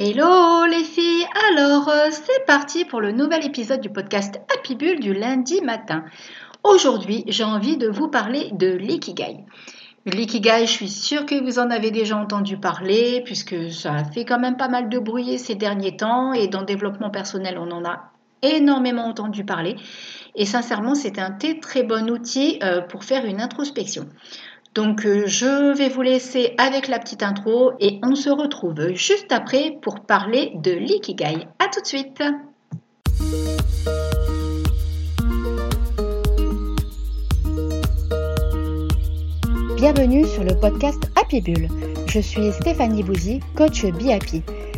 Hello les filles, alors euh, c'est parti pour le nouvel épisode du podcast Happy Bull du lundi matin. Aujourd'hui j'ai envie de vous parler de l'ikigai. L'ikigai, je suis sûre que vous en avez déjà entendu parler puisque ça a fait quand même pas mal de bruit ces derniers temps et dans le développement personnel on en a énormément entendu parler et sincèrement c'est un très bon outil euh, pour faire une introspection. Donc euh, je vais vous laisser avec la petite intro et on se retrouve juste après pour parler de l'ikigai. A tout de suite Bienvenue sur le podcast Happy Bull. Je suis Stéphanie Bouzy, coach Be Happy.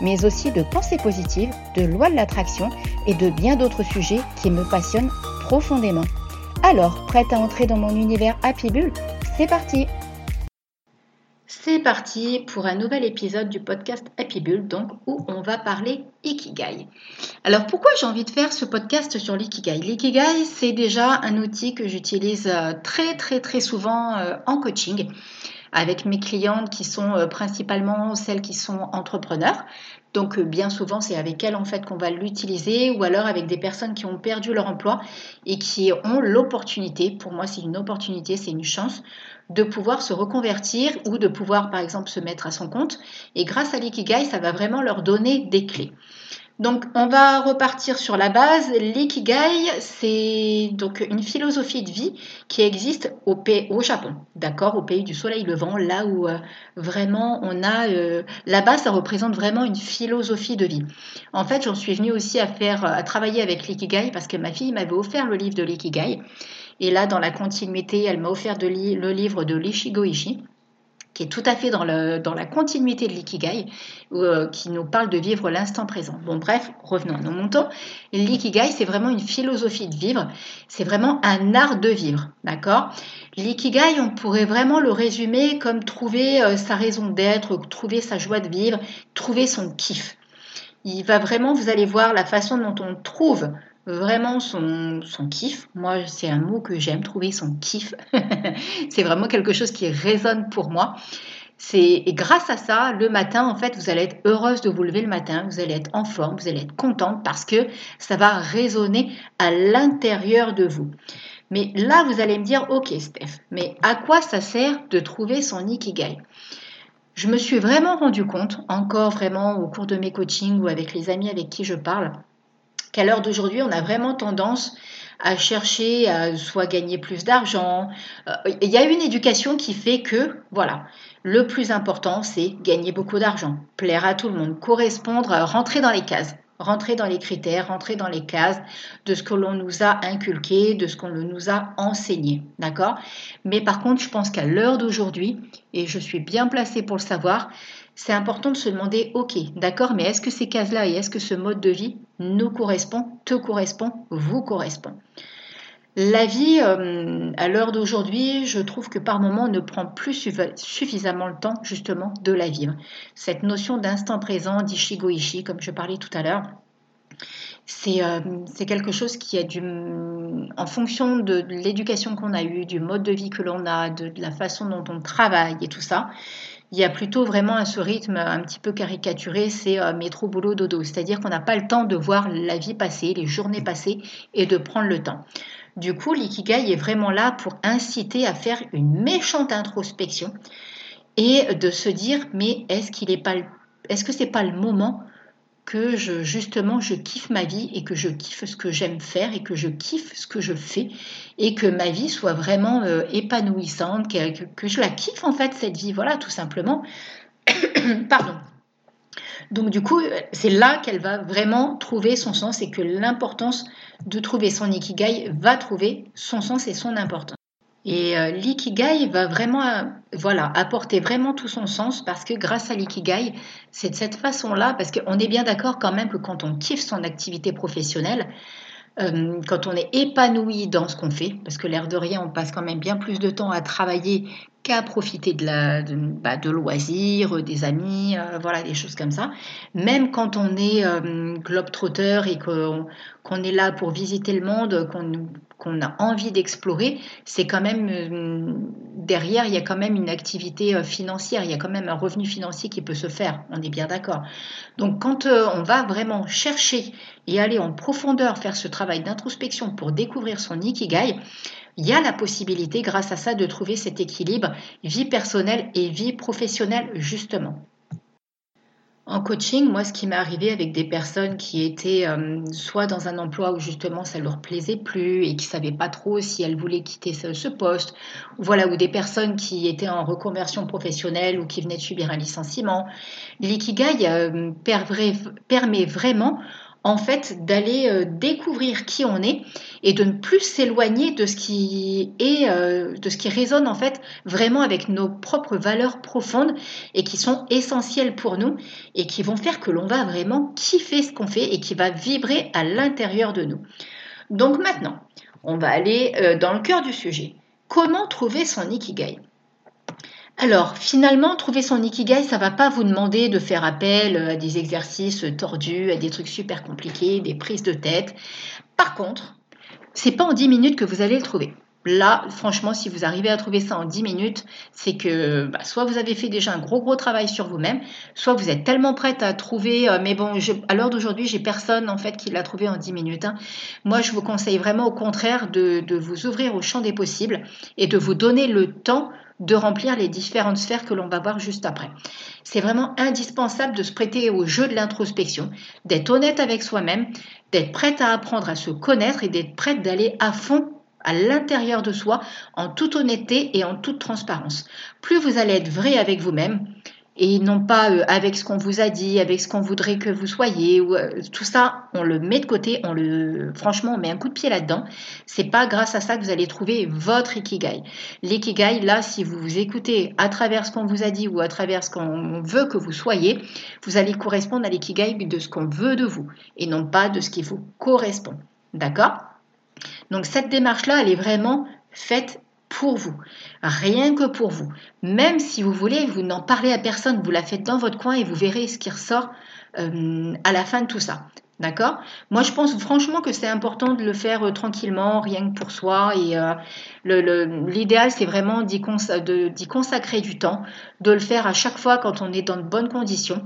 mais aussi de pensée positive, de loi de l'attraction et de bien d'autres sujets qui me passionnent profondément. Alors, prête à entrer dans mon univers Happy Bull C'est parti c'est parti pour un nouvel épisode du podcast Happy Bull, donc où on va parler Ikigai. Alors pourquoi j'ai envie de faire ce podcast sur l'Ikigai? L'Ikigai, c'est déjà un outil que j'utilise euh, très très très souvent euh, en coaching avec mes clientes qui sont euh, principalement celles qui sont entrepreneurs. Donc bien souvent c'est avec elles en fait qu'on va l'utiliser ou alors avec des personnes qui ont perdu leur emploi et qui ont l'opportunité, pour moi c'est une opportunité, c'est une chance de pouvoir se reconvertir ou de pouvoir par exemple se mettre à son compte. Et grâce à l'ikigai, ça va vraiment leur donner des clés. Donc on va repartir sur la base. L'ikigai, c'est donc une philosophie de vie qui existe au, pays, au Japon, d'accord, au pays du soleil levant, là où euh, vraiment on a euh, là-bas, ça représente vraiment une philosophie de vie. En fait, j'en suis venue aussi à faire, à travailler avec l'ikigai parce que ma fille m'avait offert le livre de l'ikigai. Et là, dans la continuité, elle m'a offert le livre de l'Ishigo Ishi qui est tout à fait dans, la continuité de l'ikigai, euh, qui nous parle de vivre l'instant présent. Bon, bref, revenons à nos montants. L'ikigai, c'est vraiment une philosophie de vivre, c'est vraiment un art de vivre, d'accord? L'ikigai, on pourrait vraiment le résumer comme trouver euh, sa raison d'être, trouver sa joie de vivre, trouver son kiff. Il va vraiment, vous allez voir la façon dont on trouve vraiment son, son kiff. Moi, c'est un mot que j'aime, trouver son kiff. c'est vraiment quelque chose qui résonne pour moi. Et grâce à ça, le matin, en fait, vous allez être heureuse de vous lever le matin, vous allez être en forme, vous allez être contente parce que ça va résonner à l'intérieur de vous. Mais là, vous allez me dire, ok, Steph, mais à quoi ça sert de trouver son ikigai? Je me suis vraiment rendu compte, encore vraiment au cours de mes coachings ou avec les amis avec qui je parle, qu'à l'heure d'aujourd'hui, on a vraiment tendance à chercher à soit gagner plus d'argent. Euh, il y a une éducation qui fait que, voilà, le plus important, c'est gagner beaucoup d'argent, plaire à tout le monde, correspondre, rentrer dans les cases, rentrer dans les critères, rentrer dans les cases de ce que l'on nous a inculqué, de ce qu'on nous a enseigné. D'accord? Mais par contre, je pense qu'à l'heure d'aujourd'hui, et je suis bien placée pour le savoir, c'est important de se demander, ok, d'accord, mais est-ce que ces cases-là et est-ce que ce mode de vie nous correspond, te correspond, vous correspond? La vie, euh, à l'heure d'aujourd'hui, je trouve que par moment, on ne prend plus suffisamment le temps justement de la vivre. Cette notion d'instant présent, d'ishigo ishi, comme je parlais tout à l'heure, euh, c'est quelque chose qui a du, en fonction de l'éducation qu'on a eue, du mode de vie que l'on a, de, la façon dont on travaille et tout ça, il y a plutôt vraiment à ce rythme un petit peu caricaturé, c'est euh, métro, boulot, dodo. C'est-à-dire qu'on n'a pas le temps de voir la vie passer, les journées passer et de prendre le temps. Du coup, l'ikigai est vraiment là pour inciter à faire une méchante introspection et de se dire mais est-ce qu'il pas est-ce que c'est pas le moment que je, justement je kiffe ma vie et que je kiffe ce que j'aime faire et que je kiffe ce que je fais et que ma vie soit vraiment euh, épanouissante, que, je la kiffe en fait cette vie, voilà tout simplement. Pardon. Donc du coup, c'est là qu'elle va vraiment trouver son sens et que l'importance de trouver son ikigai va trouver son sens et son importance. Et euh, l'ikigai va vraiment euh, voilà, apporter vraiment tout son sens parce que grâce à l'ikigai, c'est de cette façon-là, parce qu'on est bien d'accord quand même que quand on kiffe son activité professionnelle, euh, quand on est épanoui dans ce qu'on fait, parce que l'air de rien, on passe quand même bien plus de temps à travailler qu'à profiter de, la, de, bah, loisirs, des amis, voilà, des choses comme ça. Même quand on est globe-trotteur et qu'on est là pour visiter le monde, qu'on a envie d'explorer, c'est quand même euh, derrière, il y a quand même une activité financière, il y a quand même un revenu financier qui peut se faire, on est bien d'accord. Donc quand on va vraiment chercher et aller en profondeur faire ce travail d'introspection pour découvrir son ikigai, il y a la possibilité, grâce à ça, de trouver cet équilibre vie personnelle et vie professionnelle, justement. En coaching, moi, ce qui m'est arrivé avec des personnes qui étaient euh, soit dans un emploi où justement ça leur plaisait plus et qui savaient pas trop si elles voulaient quitter ce, poste, voilà, ou des personnes qui étaient en reconversion professionnelle ou qui venaient de subir un licenciement, l'ikigai euh, permet vraiment en fait d'aller euh, découvrir qui on est et de ne plus s'éloigner de ce qui est euh, de ce qui résonne en fait vraiment avec nos propres valeurs profondes et qui sont essentielles pour nous et qui vont faire que l'on va vraiment kiffer ce qu'on fait et qui va vibrer à l'intérieur de nous. Donc maintenant, on va aller euh, dans le cœur du sujet. Comment trouver son ikigai? Alors, finalement, trouver son ikigai, ça va pas vous demander de faire appel à des exercices tordus, à des trucs super compliqués, des prises de tête. Par contre, c'est pas en 10 minutes que vous allez le trouver. Là, franchement, si vous arrivez à trouver ça en 10 minutes, c'est que bah, soit vous avez fait déjà un gros gros travail sur vous-même, soit vous êtes tellement prête à trouver. Euh, mais bon, à l'heure d'aujourd'hui, j'ai personne en fait qui l'a trouvé en 10 minutes. Hein. Moi, je vous conseille vraiment au contraire de, de vous ouvrir au champ des possibles et de vous donner le temps de remplir les différentes sphères que l'on va voir juste après. C'est vraiment indispensable de se prêter au jeu de l'introspection, d'être honnête avec soi-même, d'être prête à apprendre à se connaître et d'être prête d'aller à fond à l'intérieur de soi en toute honnêteté et en toute transparence. Plus vous allez être vrai avec vous-même, et non pas euh, avec ce qu'on vous a dit, avec ce qu'on voudrait que vous soyez. Euh, tout ça, on le met de côté, on le, franchement, on met un coup de pied là-dedans. C'est pas grâce à ça que vous allez trouver votre ikigai. L'ikigai, là, si vous vous écoutez à travers ce qu'on vous a dit ou à travers ce qu'on veut que vous soyez, vous allez correspondre à l'ikigai de ce qu'on veut de vous et non pas de ce qui vous correspond. D'accord? Donc cette démarche-là, elle est vraiment faite pour vous, rien que pour vous. Même si vous voulez, vous n'en parlez à personne, vous la faites dans votre coin et vous verrez ce qui ressort euh, à la fin de tout ça. D'accord? Moi, je pense franchement que c'est important de le faire euh, tranquillement, rien que pour soi. Et euh, l'idéal, c'est vraiment d'y consacrer du temps, de le faire à chaque fois quand on est dans de bonnes conditions,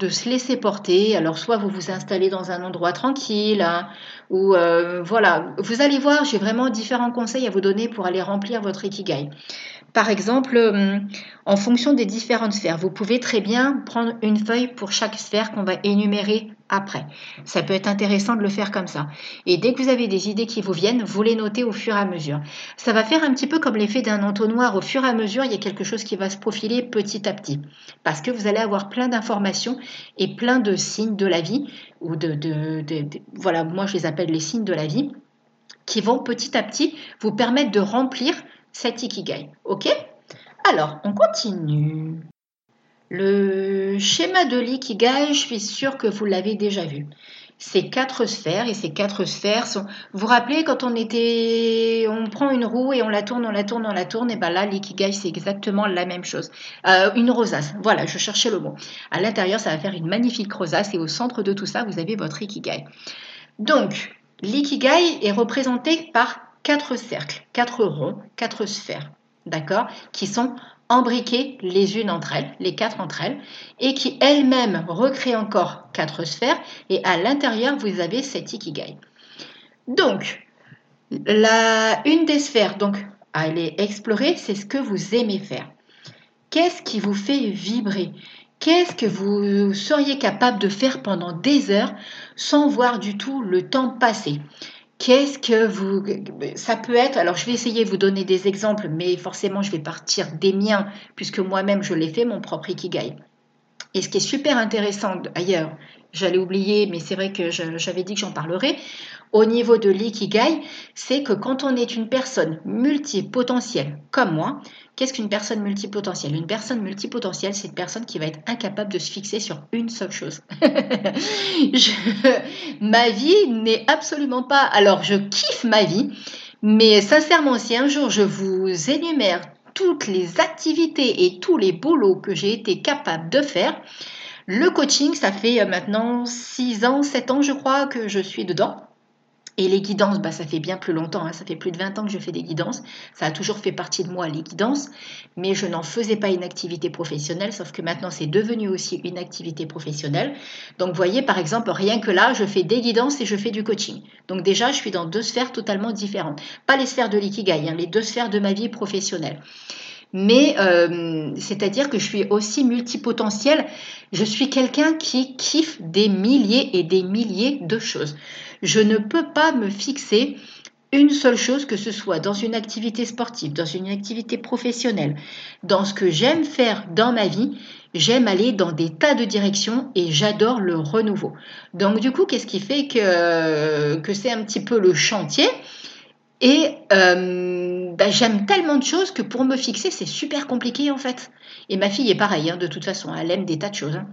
de se laisser porter. Alors, soit vous vous installez dans un endroit tranquille, hein, ou euh, voilà, vous allez voir, j'ai vraiment différents conseils à vous donner pour aller remplir votre ikigai. Par exemple, hum, en fonction des différentes sphères, vous pouvez très bien prendre une feuille pour chaque sphère qu'on va énumérer après. Ça peut être intéressant de le faire comme ça. Et dès que vous avez des idées qui vous viennent, vous les notez au fur et à mesure. Ça va faire un petit peu comme l'effet d'un entonnoir. Au fur et à mesure, il y a quelque chose qui va se profiler petit à petit. Parce que vous allez avoir plein d'informations et plein de signes de la vie, ou de, voilà, moi je les appelle les signes de la vie, qui vont petit à petit vous permettre de remplir cet ikigai. OK? Alors, on continue. Le schéma de l'ikigai, je suis sûre que vous l'avez déjà vu. Ces quatre sphères et ces quatre sphères sont. Vous vous rappelez quand on était, on prend une roue et on la tourne, on la tourne, on la tourne, et ben là l'ikigai c'est exactement la même chose. Euh, une rosace. Voilà, je cherchais le mot. À l'intérieur, ça va faire une magnifique rosace et au centre de tout ça, vous avez votre ikigai. Donc l'ikigai est représenté par quatre cercles, quatre ronds, quatre sphères, d'accord, qui sont embriquées les unes entre elles, les quatre entre elles, et qui elles-mêmes recréent encore quatre sphères, et à l'intérieur, vous avez cet ikigai. Donc, la, une des sphères donc, à aller explorer, c'est ce que vous aimez faire. Qu'est-ce qui vous fait vibrer? Qu'est-ce que vous seriez capable de faire pendant des heures sans voir du tout le temps passer? Qu'est-ce que vous... Ça peut être... Alors, je vais essayer de vous donner des exemples, mais forcément, je vais partir des miens, puisque moi-même, je l'ai fait, mon propre Ikigai. Et ce qui est super intéressant, ailleurs, j'allais oublier, mais c'est vrai que j'avais dit que j'en parlerai, au niveau de l'ikigai, c'est que quand on est une personne multipotentielle comme moi, Qu'est-ce qu'une personne multipotentielle? Une personne multipotentielle, c'est une personne qui va être incapable de se fixer sur une seule chose. ma vie n'est absolument pas... Alors, je kiffe ma vie, mais sincèrement, si un jour je vous énumère toutes les activités et tous les boulots que j'ai été capable de faire, le coaching, ça fait maintenant 6 ans, 7 ans, je crois, que je suis dedans. Et les guidances, bah, ça fait bien plus longtemps, hein. ça fait plus de 20 ans que je fais des guidances. Ça a toujours fait partie de moi, les guidances, mais je n'en faisais pas une activité professionnelle, sauf que maintenant c'est devenu aussi une activité professionnelle. Donc vous voyez, par exemple, rien que là, je fais des guidances et je fais du coaching. Donc déjà, je suis dans deux sphères totalement différentes. Pas les sphères de l'ikigai, hein, les deux sphères de ma vie professionnelle mais euh, c'est-à-dire que je suis aussi multipotentielle. Je suis quelqu'un qui kiffe des milliers et des milliers de choses. Je ne peux pas me fixer une seule chose, que ce soit dans une activité sportive, dans une activité professionnelle, dans ce que j'aime faire dans ma vie, j'aime aller dans des tas de directions et j'adore le renouveau. Donc du coup, qu'est-ce qui fait que, que c'est un petit peu le chantier? Et euh, bah, j'aime tellement de choses que pour me fixer, c'est super compliqué en fait. Et ma fille est pareille, hein, de toute façon, elle aime des tas de choses. Hein.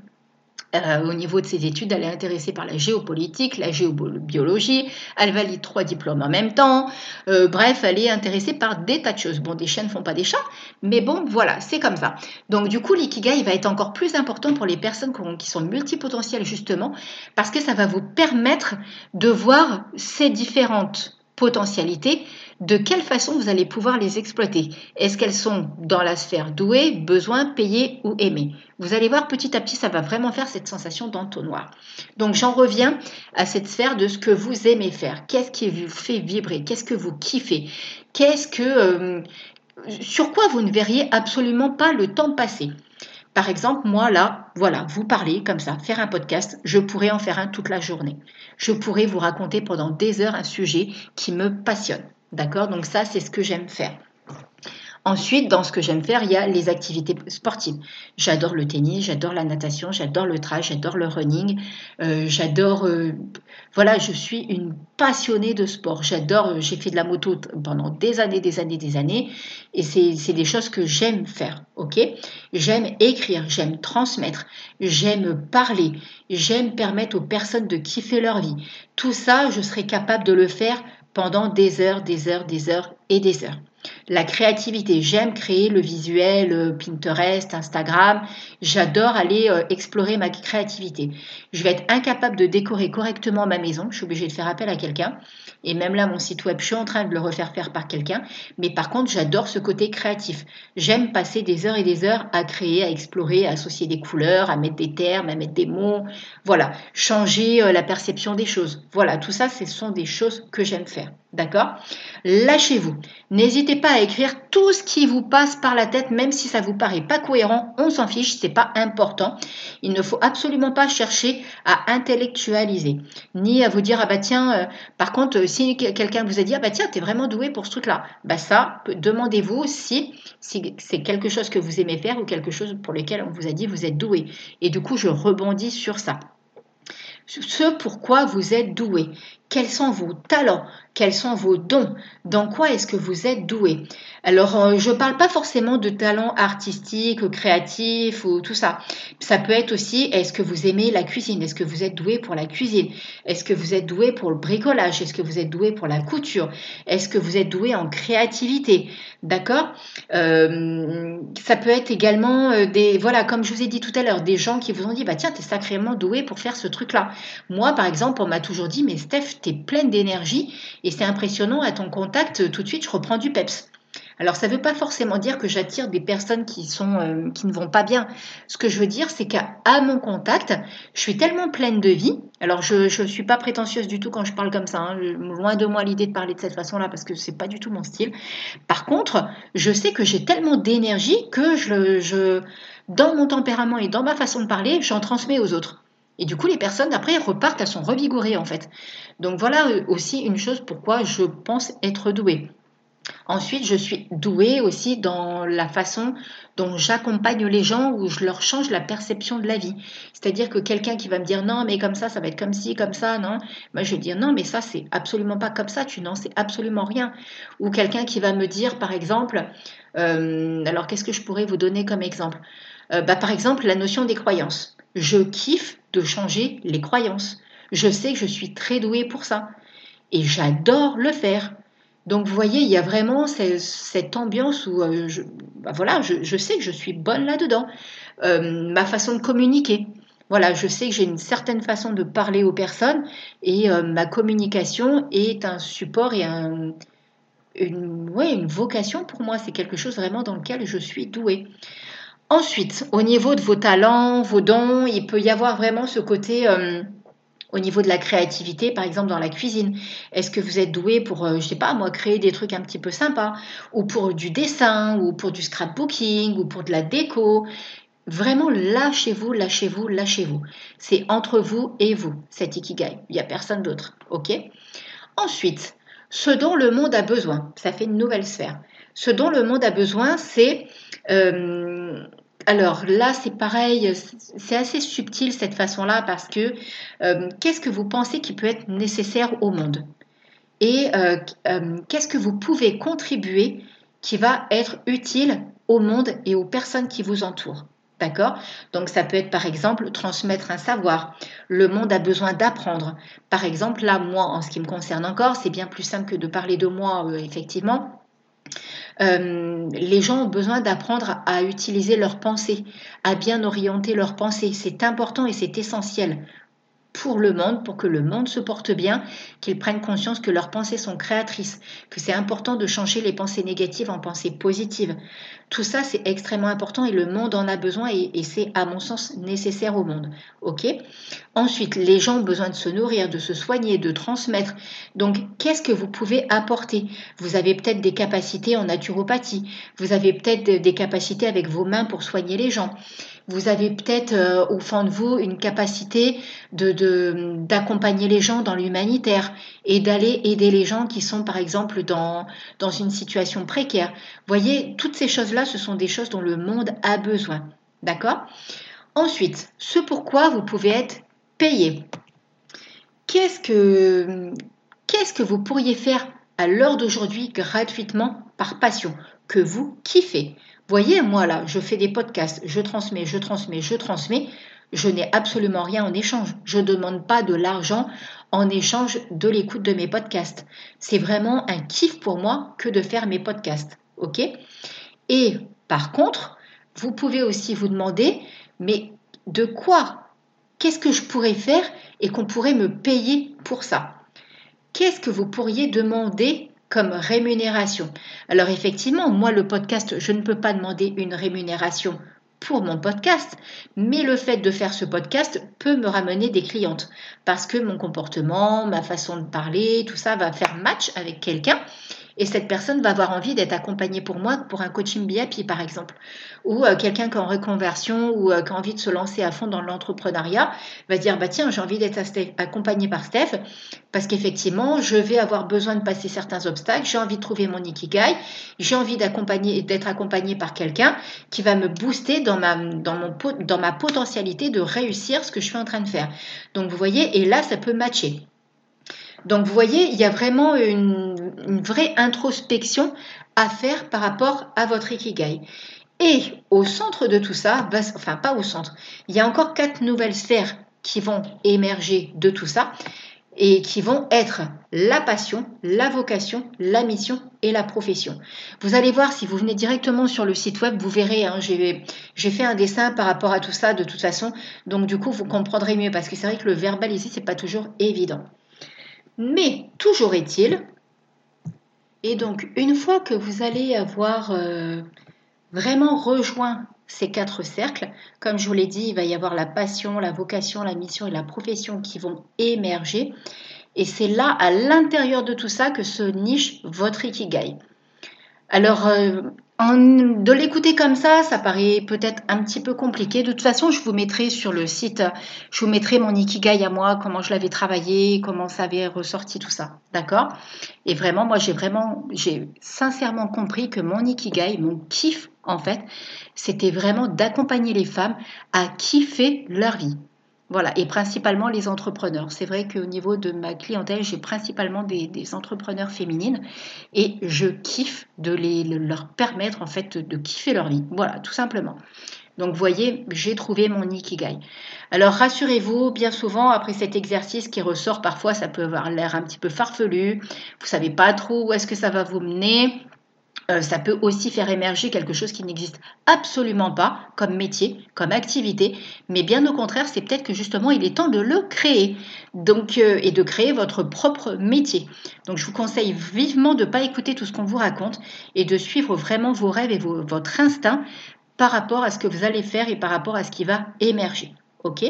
Euh, au niveau de ses études, elle est intéressée par la géopolitique, la géobiologie, elle valide trois diplômes en même temps. Euh, bref, elle est intéressée par des tas de choses. Bon, des chiens ne font pas des chats, mais bon, voilà, c'est comme ça. Donc du coup, l'ikigai va être encore plus important pour les personnes qui sont multipotentielles justement, parce que ça va vous permettre de voir ces différentes potentialités, de quelle façon vous allez pouvoir les exploiter. Est-ce qu'elles sont dans la sphère douée, besoin, payé ou aimé Vous allez voir petit à petit, ça va vraiment faire cette sensation d'entonnoir. Donc j'en reviens à cette sphère de ce que vous aimez faire. Qu'est-ce qui vous fait vibrer? Qu'est-ce que vous kiffez? Qu'est-ce que... Euh, sur quoi vous ne verriez absolument pas le temps passer? Par exemple, moi là, voilà, vous parlez comme ça, faire un podcast, je pourrais en faire un toute la journée. Je pourrais vous raconter pendant des heures un sujet qui me passionne. D'accord? Donc ça, c'est ce que j'aime faire. Ensuite, dans ce que j'aime faire, il y a les activités sportives. J'adore le tennis, j'adore la natation, j'adore le trail, j'adore le running, euh, j'adore... Euh, voilà, je suis une passionnée de sport. J'adore, euh, j'ai fait de la moto pendant des années, des années, des années, et c'est des choses que j'aime faire, ok? J'aime écrire, j'aime transmettre, j'aime parler, j'aime permettre aux personnes de kiffer leur vie. Tout ça, je serais capable de le faire pendant des heures, des heures, des heures et des heures. La créativité, j'aime créer le visuel, euh, Pinterest, Instagram. J'adore aller euh, explorer ma créativité. Je vais être incapable de décorer correctement ma maison. Je suis obligée de faire appel à quelqu'un. Et même là, mon site web, je suis en train de le refaire faire par quelqu'un. Mais par contre, j'adore ce côté créatif. J'aime passer des heures et des heures à créer, à explorer, à associer des couleurs, à mettre des termes, à mettre des mots. Voilà, changer euh, la perception des choses. Voilà, tout ça, ce sont des choses que j'aime faire. D'accord? Lâchez-vous. N'hésitez pas à écrire tout ce qui vous passe par la tête, même si ça vous paraît pas cohérent, on s'en fiche, c'est pas important. Il ne faut absolument pas chercher à intellectualiser, ni à vous dire ah bah tiens, euh, par contre, si quelqu'un vous a dit ah bah tiens, t'es vraiment doué pour ce truc-là, bah ça, demandez-vous si, si c'est quelque chose que vous aimez faire ou quelque chose pour lequel on vous a dit vous êtes doué. Et du coup, je rebondis sur ça ce pourquoi vous êtes doué. Quels sont vos talents? Quels sont vos dons? Dans quoi est-ce que vous êtes doué? Alors, euh, je ne parle pas forcément de talents artistiques, créatifs ou tout ça. Ça peut être aussi, est-ce que vous aimez la cuisine? Est-ce que vous êtes doué pour la cuisine? Est-ce que vous êtes doué pour le bricolage? Est-ce que vous êtes doué pour la couture? Est-ce que vous êtes doué en créativité? D'accord? Euh, Ça peut être également euh, des, voilà, comme je vous ai dit tout à l'heure, des gens qui vous ont dit, bah tiens, tu es sacrément doué pour faire ce truc-là. Moi, par exemple, on m'a toujours dit, mais Steph, tu es pleine d'énergie et c'est impressionnant à ton contact, tout de suite, je reprends du peps. Alors ça ne veut pas forcément dire que j'attire des personnes qui sont euh, qui ne vont pas bien. Ce que je veux dire, c'est qu'à mon contact, je suis tellement pleine de vie. Alors je ne suis pas prétentieuse du tout quand je parle comme ça. Hein. Loin de moi l'idée de parler de cette façon-là parce que c'est pas du tout mon style. Par contre, je sais que j'ai tellement d'énergie que je, dans mon tempérament et dans ma façon de parler, j'en transmets aux autres. Et du coup, les personnes, après, repartent, elles sont revigorées, en fait. Donc voilà euh, aussi une chose pourquoi je pense être douée. Ensuite, je suis douée aussi dans la façon dont j'accompagne les gens, où je leur change la perception de la vie. C'est-à-dire que quelqu'un qui va me dire non, mais comme ça, ça va être comme ci, comme ça, non. Moi, je vais dire non, mais ça, c'est absolument pas comme ça, tu n'en sais absolument rien. Ou quelqu'un qui va me dire, par exemple, euh, alors qu'est-ce que je pourrais vous donner comme exemple? Euh, bah, Par exemple, la notion des croyances. Je kiffe de changer les croyances. Je sais que je suis très douée pour ça. Et j'adore le faire. Donc vous voyez, il y a vraiment cette, ambiance où euh, je, bah, voilà, je, sais que je suis bonne là-dedans. Euh, ma façon de communiquer. Voilà, je sais que j'ai une certaine façon de parler aux personnes et euh, ma communication est un support et une vocation pour moi. C'est quelque chose vraiment dans lequel je suis douée. Ensuite, au niveau de vos talents, vos dons, il peut y avoir vraiment ce côté au niveau de la créativité, par exemple dans la cuisine, est-ce que vous êtes doué pour, je euh, je sais pas, moi, créer des trucs un petit peu sympas, ou pour du dessin, ou pour du scrapbooking, ou pour de la déco? Vraiment, lâchez-vous, lâchez-vous, lâchez-vous. C'est entre vous et vous, cet ikigai. Il n'y a personne d'autre. OK? Ensuite, ce dont le monde a besoin, ça fait une nouvelle sphère. Ce dont le monde a besoin, c'est euh, alors là, c'est pareil, c'est assez subtil cette façon-là parce que euh, qu'est-ce que vous pensez qui peut être nécessaire au monde? Et euh, euh, qu'est-ce que vous pouvez contribuer qui va être utile au monde et aux personnes qui vous entourent? D'accord? Donc ça peut être par exemple transmettre un savoir. Le monde a besoin d'apprendre. Par exemple, là, moi, en ce qui me concerne encore, c'est bien plus simple que de parler de moi, effectivement. Euh, les gens ont besoin d'apprendre à utiliser leurs pensées, à bien orienter leurs pensées. C'est important et c'est essentiel pour le monde, pour que le monde se porte bien, qu'ils prennent conscience que leurs pensées sont créatrices, que c'est important de changer les pensées négatives en pensées positives. Tout ça, c'est extrêmement important et le monde en a besoin et, c'est, à mon sens, nécessaire au monde. Ensuite, les gens ont besoin de se nourrir, de se soigner, de transmettre. Donc, qu'est-ce que vous pouvez apporter? Vous avez peut-être des capacités en naturopathie. Vous avez peut-être des capacités avec vos mains pour soigner les gens. Vous avez peut-être euh, au fond de vous une capacité d'accompagner les gens dans l'humanitaire et d'aller aider les gens qui sont par exemple dans, dans une situation précaire. Voyez, toutes ces choses-là, ce sont des choses dont le monde a besoin. D'accord? Ensuite, ce pourquoi vous pouvez être payé. Qu'est-ce que, qu'est-ce que vous pourriez faire à l'heure d'aujourd'hui gratuitement par passion? Que vous kiffez Voyez, moi là, je fais des podcasts, je transmets, je transmets, je transmets. Je n'ai absolument rien en échange. Je ne demande pas de l'argent en échange de l'écoute de mes podcasts. C'est vraiment un kiff pour moi que de faire mes podcasts. OK? Et par contre, vous pouvez aussi vous demander, mais de quoi? Qu'est-ce que je pourrais faire et qu'on pourrait me payer pour ça? Qu'est-ce que vous pourriez demander comme rémunération. Alors effectivement, moi le podcast, je ne peux pas demander une rémunération pour mon podcast, mais le fait de faire ce podcast peut me ramener des clientes parce que mon comportement, ma façon de parler, tout ça va faire match avec quelqu'un et cette personne va avoir envie d'être accompagnée pour moi pour un coaching BIP par exemple. Ou euh, quelqu'un qui est en reconversion ou euh, qui a envie de se lancer à fond dans l'entrepreneuriat va dire bah tiens j'ai envie d'être accompagné par Steph parce qu'effectivement je vais avoir besoin de passer certains obstacles, j'ai envie de trouver mon ikigai, j'ai envie d'être accompagné par quelqu'un qui va me booster dans ma dans mon dans ma potentialité de réussir ce que je suis en train de faire. Donc vous voyez et là ça peut matcher. Donc vous voyez, il y a vraiment une, vraie introspection à faire par rapport à votre ikigai. Et au centre de tout ça, enfin pas au centre, il y a encore quatre nouvelles sphères qui vont émerger de tout ça et qui vont être la passion, la vocation, la mission et la profession. Vous allez voir, si vous venez directement sur le site web, vous verrez, hein, j'ai fait un dessin par rapport à tout ça de toute façon, donc du coup vous comprendrez mieux parce que c'est vrai que le verbal ici, c'est pas toujours évident. Mais toujours est-il, et donc une fois que vous allez avoir euh, vraiment rejoint ces quatre cercles, comme je vous l'ai dit, il va y avoir la passion, la vocation, la mission et la profession qui vont émerger. Et c'est là, à l'intérieur de tout ça, que se niche votre ikigai. Alors, euh, de l'écouter comme ça, ça paraît peut-être un petit peu compliqué. De toute façon, je vous mettrai sur le site, je vous mettrai mon ikigai à moi, comment je l'avais travaillé, comment ça avait ressorti tout ça. D'accord? Et vraiment, moi, j'ai vraiment, j'ai sincèrement compris que mon ikigai, mon kiff, en fait, c'était vraiment d'accompagner les femmes à kiffer leur vie. Voilà, et principalement les entrepreneurs. C'est vrai qu'au niveau de ma clientèle, j'ai principalement des, entrepreneurs féminines et je kiffe de les, leur permettre en fait de kiffer leur vie. Voilà, tout simplement. Donc, vous voyez, j'ai trouvé mon ikigai. Alors, rassurez-vous, bien souvent, après cet exercice qui ressort, parfois, ça peut avoir l'air un petit peu farfelu. Vous savez pas trop où est-ce que ça va vous mener. Euh, ça peut aussi faire émerger quelque chose qui n'existe absolument pas comme métier, comme activité, mais bien au contraire, c'est peut-être que justement il est temps de le créer donc, euh, et de créer votre propre métier. Donc je vous conseille vivement de ne pas écouter tout ce qu'on vous raconte et de suivre vraiment vos rêves et votre instinct par rapport à ce que vous allez faire et par rapport à ce qui va émerger. Ok?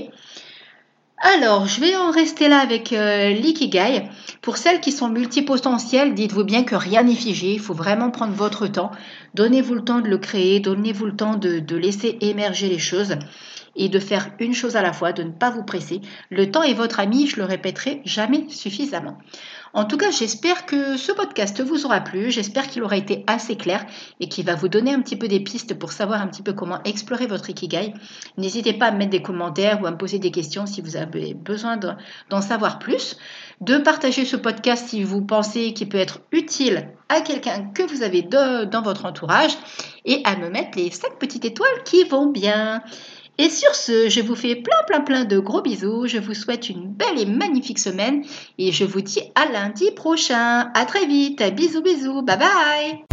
Alors, je vais en rester là avec euh, l'ikigai. Pour celles qui sont multipotentielles, dites-vous bien que rien n'est figé. Il faut vraiment prendre votre temps. Donnez-vous le temps de le créer. Donnez-vous le temps de, de laisser émerger les choses et de faire une chose à la fois, de ne pas vous presser. Le temps est votre ami, je le répéterai jamais suffisamment. En tout cas, j'espère que ce podcast vous aura plu, j'espère qu'il aura été assez clair et qu'il va vous donner un petit peu des pistes pour savoir un petit peu comment explorer votre Ikigai. N'hésitez pas à me mettre des commentaires ou à me poser des questions si vous avez besoin d'en savoir plus, de partager ce podcast si vous pensez qu'il peut être utile à quelqu'un que vous avez dans votre entourage et à me mettre les 5 petites étoiles qui vont bien. Et sur ce, je vous fais plein plein plein de gros bisous. Je vous souhaite une belle et magnifique semaine et je vous dis à lundi prochain. À très vite. Bisous bisous. Bye bye.